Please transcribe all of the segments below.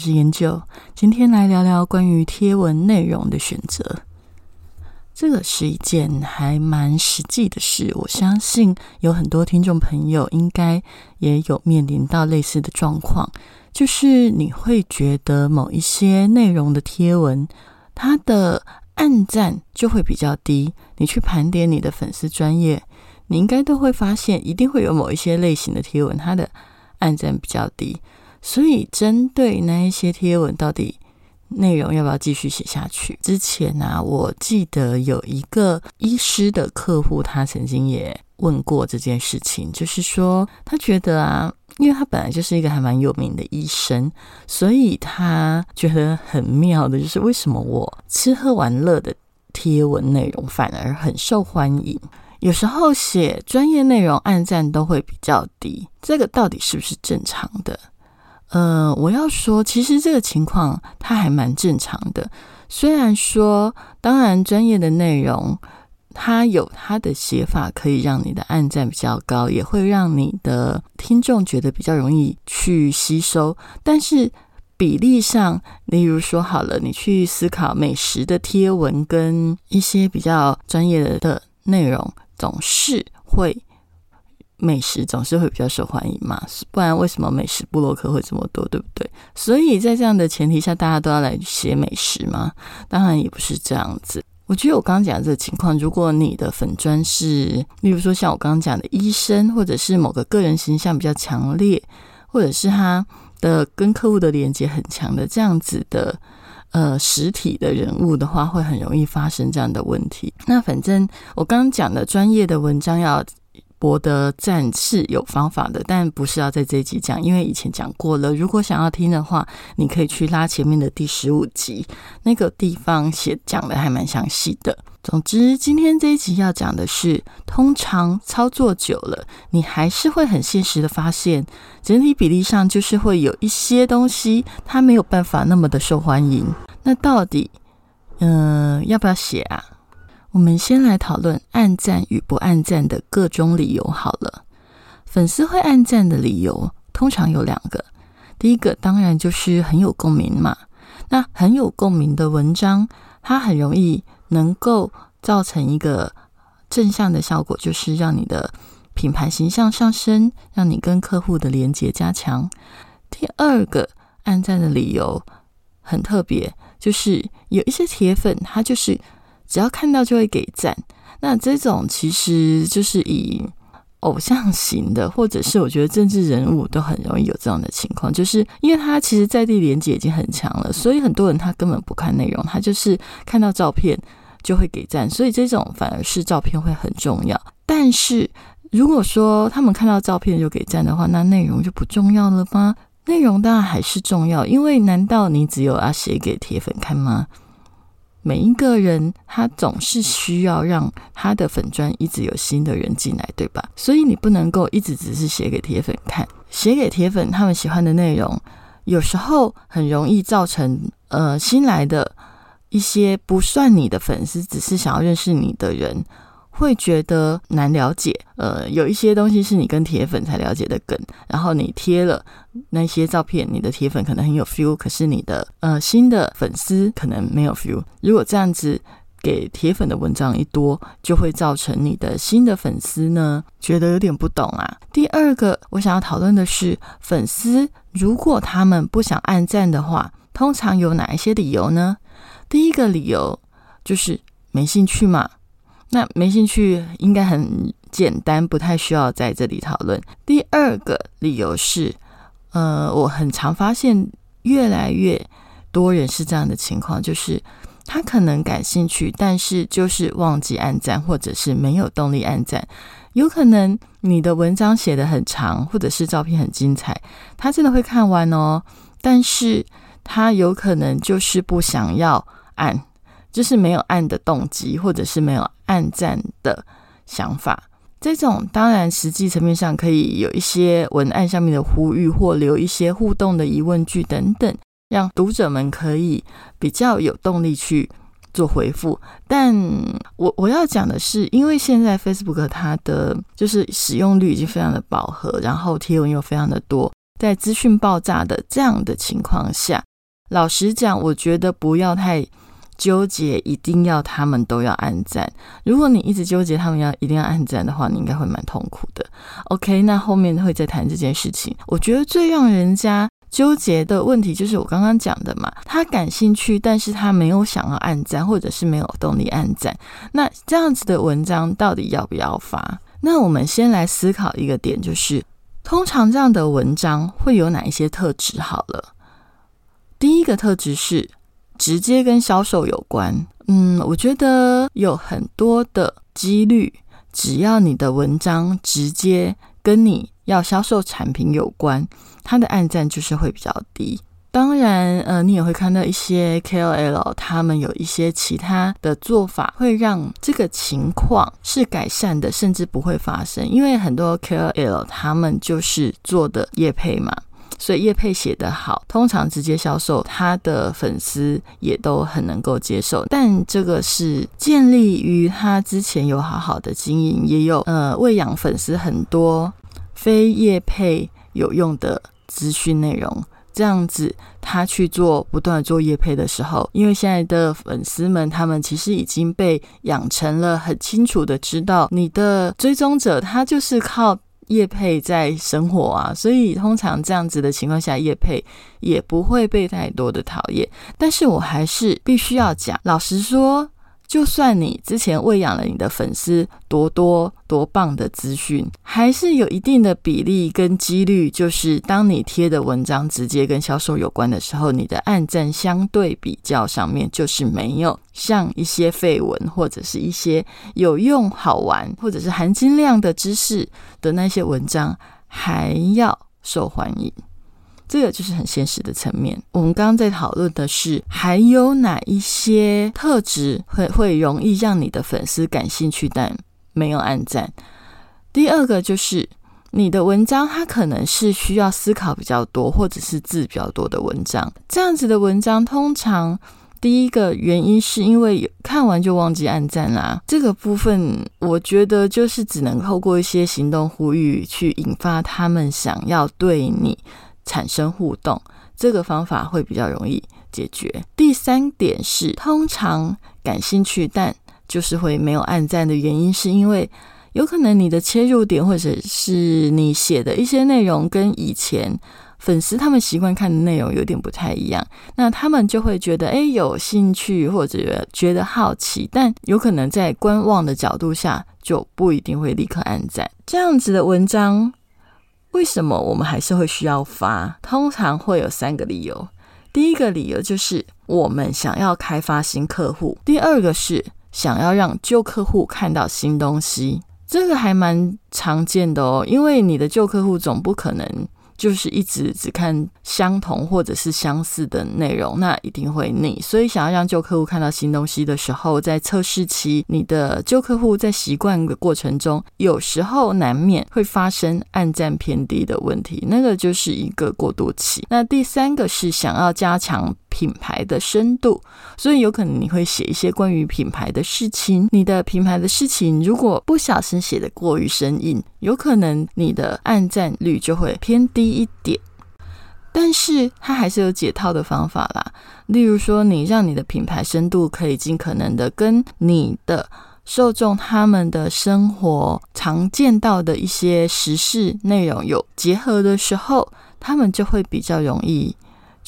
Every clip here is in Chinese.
是研究，今天来聊聊关于贴文内容的选择。这个是一件还蛮实际的事，我相信有很多听众朋友应该也有面临到类似的状况，就是你会觉得某一些内容的贴文，它的按赞就会比较低。你去盘点你的粉丝专业，你应该都会发现，一定会有某一些类型的贴文，它的按赞比较低。所以，针对那一些贴文，到底内容要不要继续写下去？之前啊，我记得有一个医师的客户，他曾经也问过这件事情，就是说，他觉得啊，因为他本来就是一个还蛮有名的医生，所以他觉得很妙的，就是为什么我吃喝玩乐的贴文内容反而很受欢迎？有时候写专业内容，按赞都会比较低，这个到底是不是正常的？呃，我要说，其实这个情况它还蛮正常的。虽然说，当然专业的内容，它有它的写法可以让你的按赞比较高，也会让你的听众觉得比较容易去吸收。但是比例上，例如说好了，你去思考美食的贴文跟一些比较专业的的内容，总是会。美食总是会比较受欢迎嘛，不然为什么美食部落客会这么多，对不对？所以在这样的前提下，大家都要来写美食吗？当然也不是这样子。我觉得我刚刚讲的这个情况，如果你的粉砖是，例如说像我刚刚讲的医生，或者是某个个人形象比较强烈，或者是他的跟客户的连接很强的这样子的呃实体的人物的话，会很容易发生这样的问题。那反正我刚刚讲的专业的文章要。博得赞是有方法的，但不是要在这一集讲，因为以前讲过了。如果想要听的话，你可以去拉前面的第十五集，那个地方写讲的还蛮详细的。总之，今天这一集要讲的是，通常操作久了，你还是会很现实的发现，整体比例上就是会有一些东西它没有办法那么的受欢迎。那到底，嗯，要不要写啊？我们先来讨论按赞与不按赞的各种理由好了。粉丝会按赞的理由通常有两个，第一个当然就是很有共鸣嘛。那很有共鸣的文章，它很容易能够造成一个正向的效果，就是让你的品牌形象上升，让你跟客户的连接加强。第二个按赞的理由很特别，就是有一些铁粉，他就是。只要看到就会给赞，那这种其实就是以偶像型的，或者是我觉得政治人物都很容易有这样的情况，就是因为他其实在地连接已经很强了，所以很多人他根本不看内容，他就是看到照片就会给赞，所以这种反而是照片会很重要。但是如果说他们看到照片就给赞的话，那内容就不重要了吗？内容当然还是重要，因为难道你只有要写给铁粉看吗？每一个人，他总是需要让他的粉砖一直有新的人进来，对吧？所以你不能够一直只是写给铁粉看，写给铁粉他们喜欢的内容，有时候很容易造成呃新来的一些不算你的粉丝，只是想要认识你的人。会觉得难了解，呃，有一些东西是你跟铁粉才了解的梗，然后你贴了那些照片，你的铁粉可能很有 feel，可是你的呃新的粉丝可能没有 feel。如果这样子给铁粉的文章一多，就会造成你的新的粉丝呢觉得有点不懂啊。第二个我想要讨论的是，粉丝如果他们不想按赞的话，通常有哪一些理由呢？第一个理由就是没兴趣嘛。那没兴趣应该很简单，不太需要在这里讨论。第二个理由是，呃，我很常发现越来越多人是这样的情况，就是他可能感兴趣，但是就是忘记按赞，或者是没有动力按赞。有可能你的文章写的很长，或者是照片很精彩，他真的会看完哦，但是他有可能就是不想要按，就是没有按的动机，或者是没有按赞的想法。这种当然实际层面上可以有一些文案上面的呼吁，或留一些互动的疑问句等等，让读者们可以比较有动力去。做回复，但我我要讲的是，因为现在 Facebook 它的就是使用率已经非常的饱和，然后贴文又非常的多，在资讯爆炸的这样的情况下，老实讲，我觉得不要太纠结，一定要他们都要按赞。如果你一直纠结他们要一定要按赞的话，你应该会蛮痛苦的。OK，那后面会再谈这件事情。我觉得最让人家。纠结的问题就是我刚刚讲的嘛，他感兴趣，但是他没有想要按赞，或者是没有动力按赞。那这样子的文章到底要不要发？那我们先来思考一个点，就是通常这样的文章会有哪一些特质？好了，第一个特质是直接跟销售有关。嗯，我觉得有很多的几率，只要你的文章直接跟你要销售产品有关。它的暗赞就是会比较低，当然，呃，你也会看到一些 KOL，他们有一些其他的做法，会让这个情况是改善的，甚至不会发生。因为很多 KOL 他们就是做的业配嘛，所以业配写得好，通常直接销售，他的粉丝也都很能够接受。但这个是建立于他之前有好好的经营，也有呃喂养粉丝很多非业配。有用的资讯内容，这样子他去做不断做业配的时候，因为现在的粉丝们，他们其实已经被养成了很清楚的知道，你的追踪者他就是靠业配在生活啊，所以通常这样子的情况下，业配也不会被太多的讨厌。但是我还是必须要讲，老实说。就算你之前喂养了你的粉丝多多多棒的资讯，还是有一定的比例跟几率，就是当你贴的文章直接跟销售有关的时候，你的暗赞相对比较上面就是没有像一些废文或者是一些有用、好玩或者是含金量的知识的那些文章还要受欢迎。这个就是很现实的层面。我们刚刚在讨论的是，还有哪一些特质会会容易让你的粉丝感兴趣，但没有按赞。第二个就是你的文章，它可能是需要思考比较多，或者是字比较多的文章。这样子的文章，通常第一个原因是因为看完就忘记按赞啦。这个部分，我觉得就是只能透过一些行动呼吁，去引发他们想要对你。产生互动，这个方法会比较容易解决。第三点是，通常感兴趣但就是会没有按赞的原因，是因为有可能你的切入点或者是你写的一些内容跟以前粉丝他们习惯看的内容有点不太一样，那他们就会觉得哎有兴趣或者觉得好奇，但有可能在观望的角度下就不一定会立刻按赞。这样子的文章。为什么我们还是会需要发？通常会有三个理由。第一个理由就是我们想要开发新客户；第二个是想要让旧客户看到新东西，这个还蛮常见的哦。因为你的旧客户总不可能。就是一直只看相同或者是相似的内容，那一定会腻。所以想要让旧客户看到新东西的时候，在测试期，你的旧客户在习惯的过程中，有时候难免会发生按赞偏低的问题，那个就是一个过渡期。那第三个是想要加强。品牌的深度，所以有可能你会写一些关于品牌的事情。你的品牌的事情如果不小心写的过于生硬，有可能你的按赞率就会偏低一点。但是它还是有解套的方法啦，例如说，你让你的品牌深度可以尽可能的跟你的受众他们的生活常见到的一些时事内容有结合的时候，他们就会比较容易。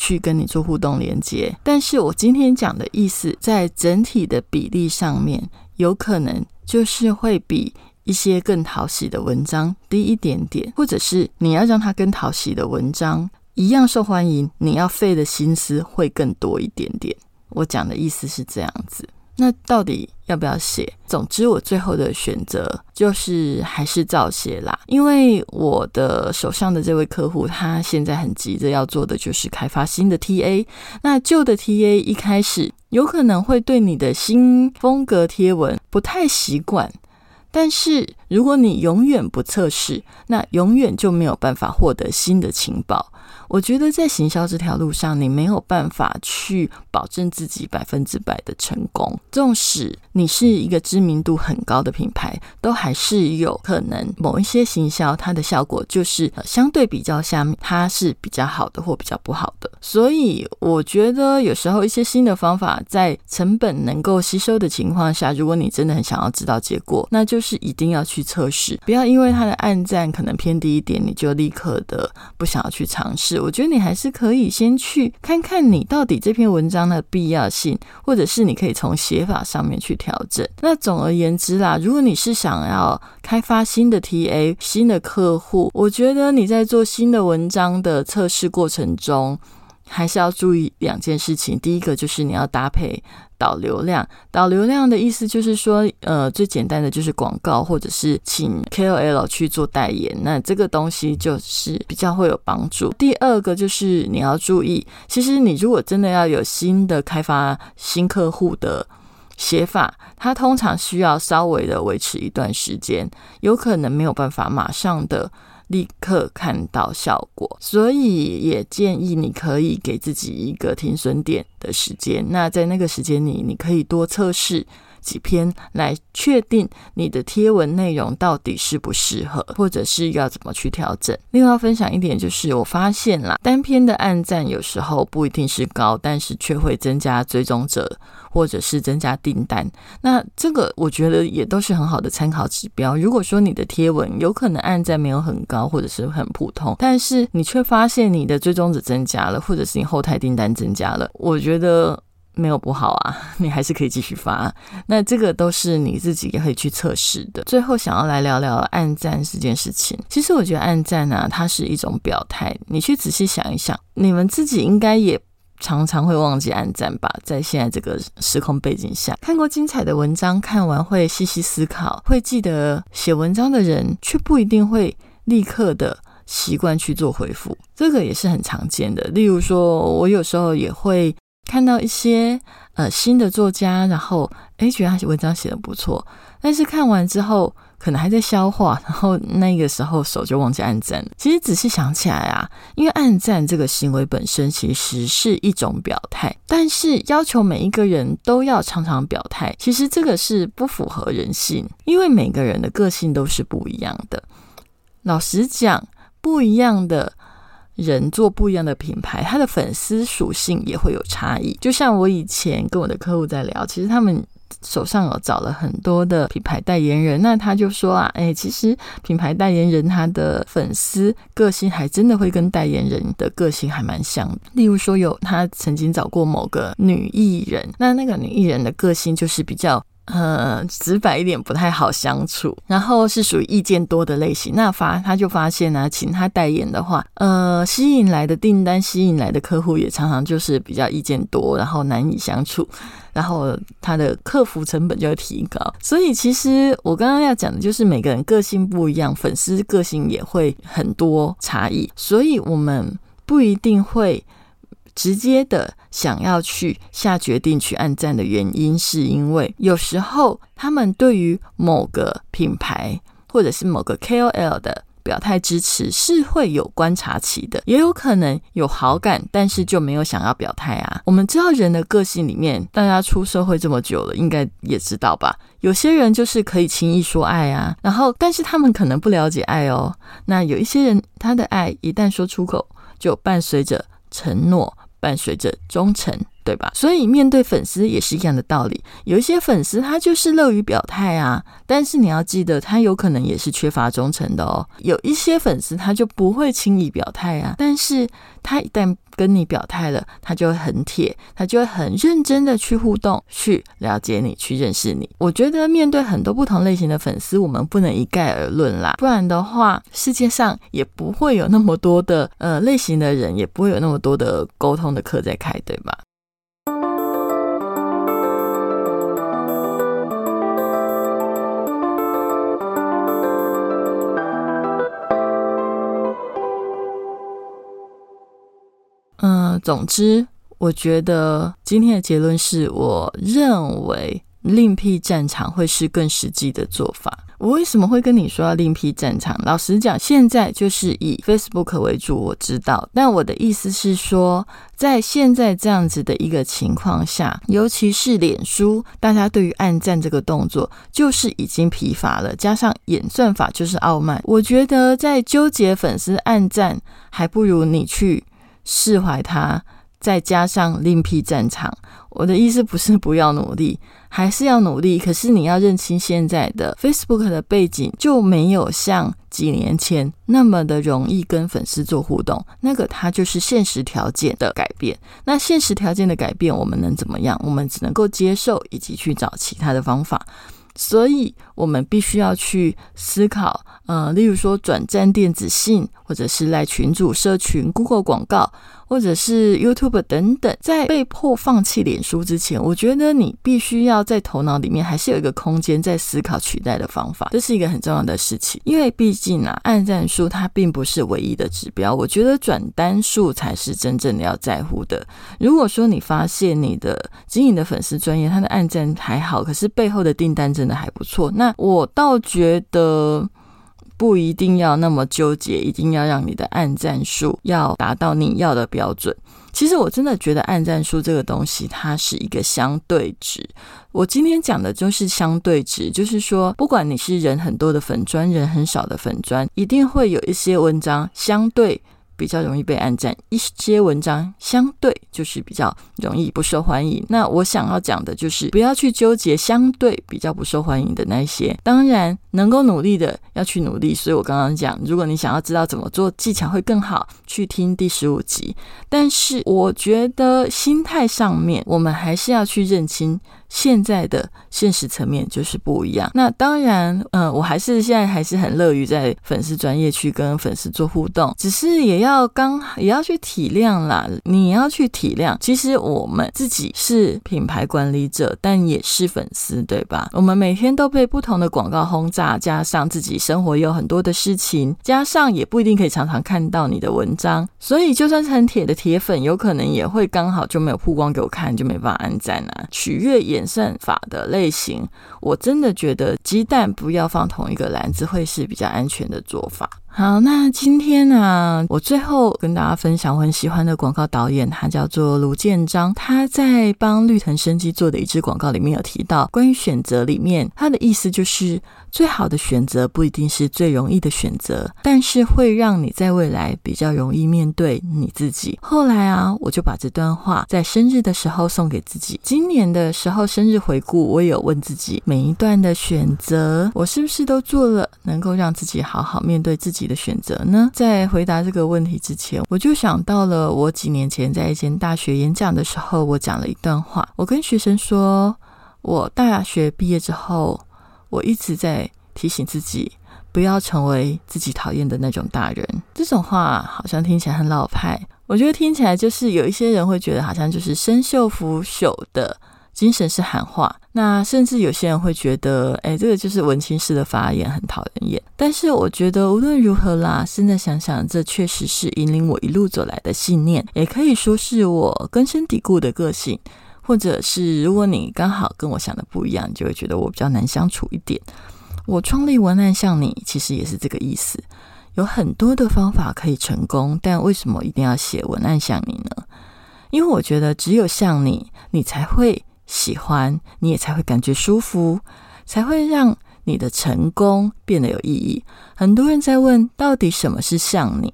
去跟你做互动连接，但是我今天讲的意思，在整体的比例上面，有可能就是会比一些更讨喜的文章低一点点，或者是你要让它跟讨喜的文章一样受欢迎，你要费的心思会更多一点点。我讲的意思是这样子。那到底要不要写？总之，我最后的选择就是还是照写啦。因为我的手上的这位客户，他现在很急着要做的就是开发新的 TA。那旧的 TA 一开始有可能会对你的新风格贴文不太习惯。但是，如果你永远不测试，那永远就没有办法获得新的情报。我觉得在行销这条路上，你没有办法去保证自己百分之百的成功。纵使你是一个知名度很高的品牌，都还是有可能某一些行销它的效果就是相对比较下面，它是比较好的或比较不好的。所以我觉得有时候一些新的方法，在成本能够吸收的情况下，如果你真的很想要知道结果，那就是一定要去测试，不要因为它的暗赞可能偏低一点，你就立刻的不想要去尝试。我觉得你还是可以先去看看你到底这篇文章的必要性，或者是你可以从写法上面去调整。那总而言之啦，如果你是想要开发新的 TA、新的客户，我觉得你在做新的文章的测试过程中。还是要注意两件事情。第一个就是你要搭配导流量，导流量的意思就是说，呃，最简单的就是广告，或者是请 KOL 去做代言，那这个东西就是比较会有帮助。第二个就是你要注意，其实你如果真的要有新的开发新客户的写法，它通常需要稍微的维持一段时间，有可能没有办法马上的。立刻看到效果，所以也建议你可以给自己一个停损点的时间。那在那个时间里，你可以多测试。几篇来确定你的贴文内容到底适不适合，或者是要怎么去调整。另外分享一点就是，我发现啦，单篇的按赞有时候不一定是高，但是却会增加追踪者或者是增加订单。那这个我觉得也都是很好的参考指标。如果说你的贴文有可能按赞没有很高，或者是很普通，但是你却发现你的追踪者增加了，或者是你后台订单增加了，我觉得。没有不好啊，你还是可以继续发。那这个都是你自己也可以去测试的。最后想要来聊聊暗赞这件事情。其实我觉得暗赞啊，它是一种表态。你去仔细想一想，你们自己应该也常常会忘记暗赞吧？在现在这个时空背景下，看过精彩的文章，看完会细细思考，会记得写文章的人，却不一定会立刻的习惯去做回复。这个也是很常见的。例如说，我有时候也会。看到一些呃新的作家，然后诶觉得他写文章写的不错，但是看完之后可能还在消化，然后那个时候手就忘记按赞了。其实仔细想起来啊，因为按赞这个行为本身其实是一种表态，但是要求每一个人都要常常表态，其实这个是不符合人性，因为每个人的个性都是不一样的。老实讲，不一样的。人做不一样的品牌，他的粉丝属性也会有差异。就像我以前跟我的客户在聊，其实他们手上有找了很多的品牌代言人，那他就说啊，哎，其实品牌代言人他的粉丝个性还真的会跟代言人的个性还蛮像。例如说，有他曾经找过某个女艺人，那那个女艺人的个性就是比较。呃，直白一点不太好相处，然后是属于意见多的类型。那发他就发现呢，请他代言的话，呃，吸引来的订单、吸引来的客户也常常就是比较意见多，然后难以相处，然后他的客服成本就会提高。所以其实我刚刚要讲的就是每个人个性不一样，粉丝个性也会很多差异，所以我们不一定会。直接的想要去下决定去按赞的原因，是因为有时候他们对于某个品牌或者是某个 KOL 的表态支持是会有观察期的，也有可能有好感，但是就没有想要表态啊。我们知道人的个性里面，大家出社会这么久了，应该也知道吧？有些人就是可以轻易说爱啊，然后但是他们可能不了解爱哦。那有一些人，他的爱一旦说出口，就伴随着承诺。伴随着忠诚，对吧？所以面对粉丝也是一样的道理。有一些粉丝他就是乐于表态啊，但是你要记得，他有可能也是缺乏忠诚的哦。有一些粉丝他就不会轻易表态啊，但是他一旦跟你表态了，他就会很铁，他就会很认真的去互动，去了解你，去认识你。我觉得面对很多不同类型的粉丝，我们不能一概而论啦，不然的话，世界上也不会有那么多的呃类型的人，也不会有那么多的沟通的课在开，对吧？总之，我觉得今天的结论是我认为另辟战场会是更实际的做法。我为什么会跟你说要另辟战场？老实讲，现在就是以 Facebook 为主，我知道。但我的意思是说，在现在这样子的一个情况下，尤其是脸书，大家对于按赞这个动作就是已经疲乏了，加上演算法就是傲慢。我觉得在纠结粉丝按赞，还不如你去释怀他。再加上另辟战场，我的意思不是不要努力，还是要努力。可是你要认清现在的 Facebook 的背景，就没有像几年前那么的容易跟粉丝做互动。那个它就是现实条件的改变。那现实条件的改变，我们能怎么样？我们只能够接受，以及去找其他的方法。所以，我们必须要去思考，呃，例如说转战电子信，或者是来群主、社群、Google 广告。或者是 YouTube 等等，在被迫放弃脸书之前，我觉得你必须要在头脑里面还是有一个空间在思考取代的方法，这是一个很重要的事情。因为毕竟啊，按赞数它并不是唯一的指标，我觉得转单数才是真正的要在乎的。如果说你发现你的经营的粉丝专业，他的按赞还好，可是背后的订单真的还不错，那我倒觉得。不一定要那么纠结，一定要让你的按赞数要达到你要的标准。其实我真的觉得按赞数这个东西，它是一个相对值。我今天讲的就是相对值，就是说，不管你是人很多的粉砖，人很少的粉砖，一定会有一些文章相对。比较容易被按赞，一些文章相对就是比较容易不受欢迎。那我想要讲的就是，不要去纠结相对比较不受欢迎的那些。当然，能够努力的要去努力。所以我刚刚讲，如果你想要知道怎么做技巧会更好，去听第十五集。但是我觉得心态上面，我们还是要去认清。现在的现实层面就是不一样。那当然，嗯，我还是现在还是很乐于在粉丝专业去跟粉丝做互动，只是也要刚也要去体谅啦。你要去体谅，其实我们自己是品牌管理者，但也是粉丝，对吧？我们每天都被不同的广告轰炸，加上自己生活有很多的事情，加上也不一定可以常常看到你的文章，所以就算是很铁的铁粉，有可能也会刚好就没有曝光给我看，就没办法按赞啊，取悦也。演算法的类型，我真的觉得鸡蛋不要放同一个篮子，会是比较安全的做法。好，那今天呢，我最后跟大家分享我很喜欢的广告导演，他叫做卢建章。他在帮绿藤生机做的一支广告里面有提到关于选择里面，他的意思就是最好的选择不一定是最容易的选择，但是会让你在未来比较容易面对你自己。后来啊，我就把这段话在生日的时候送给自己。今年的时候生日回顾，我也有问自己，每一段的选择，我是不是都做了能够让自己好好面对自己。的选择呢？在回答这个问题之前，我就想到了我几年前在一间大学演讲的时候，我讲了一段话。我跟学生说，我大学毕业之后，我一直在提醒自己，不要成为自己讨厌的那种大人。这种话好像听起来很老派，我觉得听起来就是有一些人会觉得好像就是生锈腐朽的。精神是喊话，那甚至有些人会觉得，哎，这个就是文青式的发言，很讨人厌。但是我觉得无论如何啦，现在想想，这确实是引领我一路走来的信念，也可以说是我根深蒂固的个性。或者是如果你刚好跟我想的不一样，就会觉得我比较难相处一点。我创立文案像你，其实也是这个意思。有很多的方法可以成功，但为什么一定要写文案像你呢？因为我觉得只有像你，你才会。喜欢你也才会感觉舒服，才会让你的成功变得有意义。很多人在问，到底什么是像你？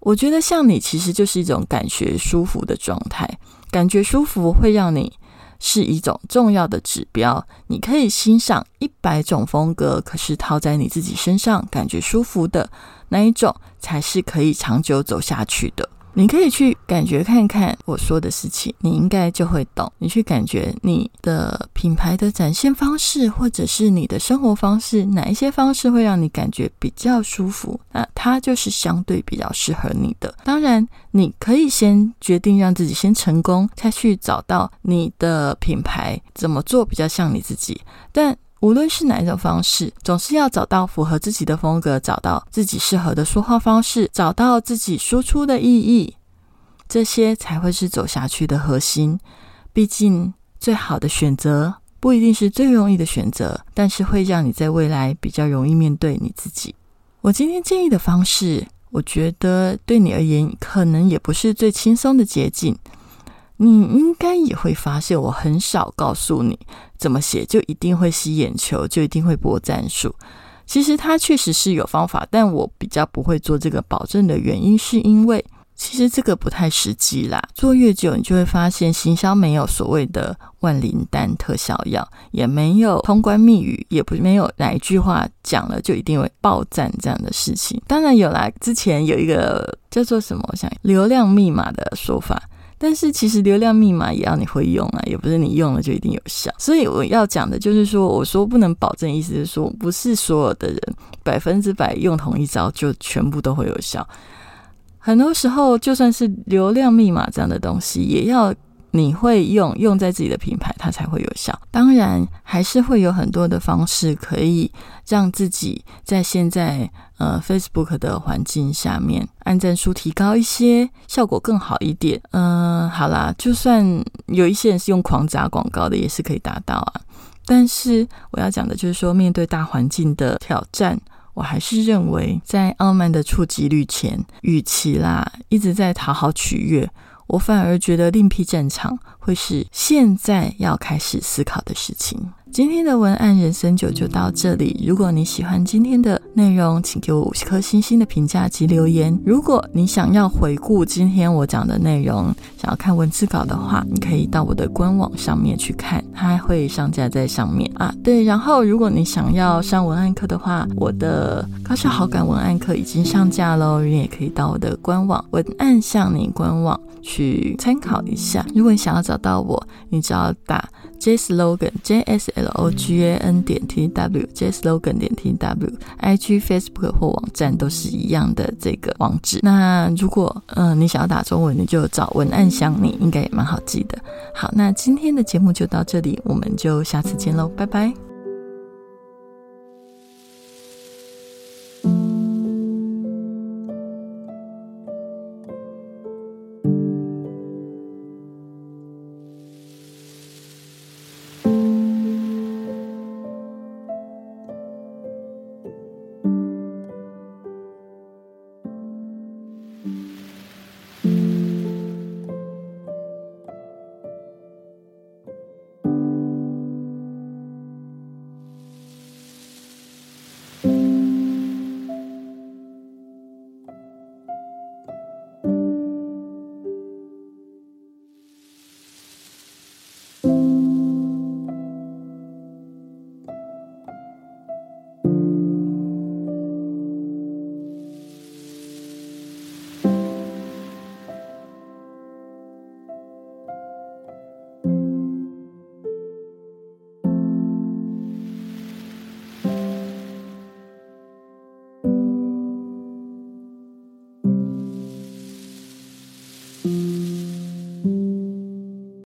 我觉得像你其实就是一种感觉舒服的状态。感觉舒服会让你是一种重要的指标。你可以欣赏一百种风格，可是套在你自己身上感觉舒服的那一种，才是可以长久走下去的。你可以去感觉看看我说的事情，你应该就会懂。你去感觉你的品牌的展现方式，或者是你的生活方式，哪一些方式会让你感觉比较舒服？那它就是相对比较适合你的。当然，你可以先决定让自己先成功，再去找到你的品牌怎么做比较像你自己。但无论是哪一种方式，总是要找到符合自己的风格，找到自己适合的说话方式，找到自己输出的意义，这些才会是走下去的核心。毕竟，最好的选择不一定是最容易的选择，但是会让你在未来比较容易面对你自己。我今天建议的方式，我觉得对你而言可能也不是最轻松的捷径。你应该也会发现，我很少告诉你怎么写就一定会吸眼球，就一定会播战术。其实它确实是有方法，但我比较不会做这个保证的原因，是因为其实这个不太实际啦。做越久，你就会发现，行销没有所谓的万灵丹特效药，也没有通关密语，也不没有哪一句话讲了就一定会爆赞这样的事情。当然有啦，之前有一个叫做什么，我想流量密码的说法。但是其实流量密码也要你会用啊，也不是你用了就一定有效。所以我要讲的就是说，我说不能保证，意思是说，不是所有的人百分之百用同一招就全部都会有效。很多时候，就算是流量密码这样的东西，也要。你会用用在自己的品牌，它才会有效。当然，还是会有很多的方式可以让自己在现在呃 Facebook 的环境下面，按赞数提高一些，效果更好一点。嗯，好啦，就算有一些人是用狂砸广告的，也是可以达到啊。但是我要讲的就是说，面对大环境的挑战，我还是认为在傲慢的触及率前，与其啦一直在讨好取悦。我反而觉得另辟战场会是现在要开始思考的事情。今天的文案人生九就到这里。如果你喜欢今天的内容，请给我五颗星星的评价及留言。如果你想要回顾今天我讲的内容，想要看文字稿的话，你可以到我的官网上面去看，它会上架在上面啊。对，然后如果你想要上文案课的话，我的高效好感文案课已经上架喽，你也可以到我的官网文案向你官网去参考一下。如果你想要找到我，你只要打 J slogan J S L O G A N 点 T W J slogan 点 T W I G Facebook 或网站都是一样的这个网址。那如果嗯你想要打中文，你就找文案想你，应该也蛮好记的。好，那今天的节目就到这里，我们就下次见喽，拜拜。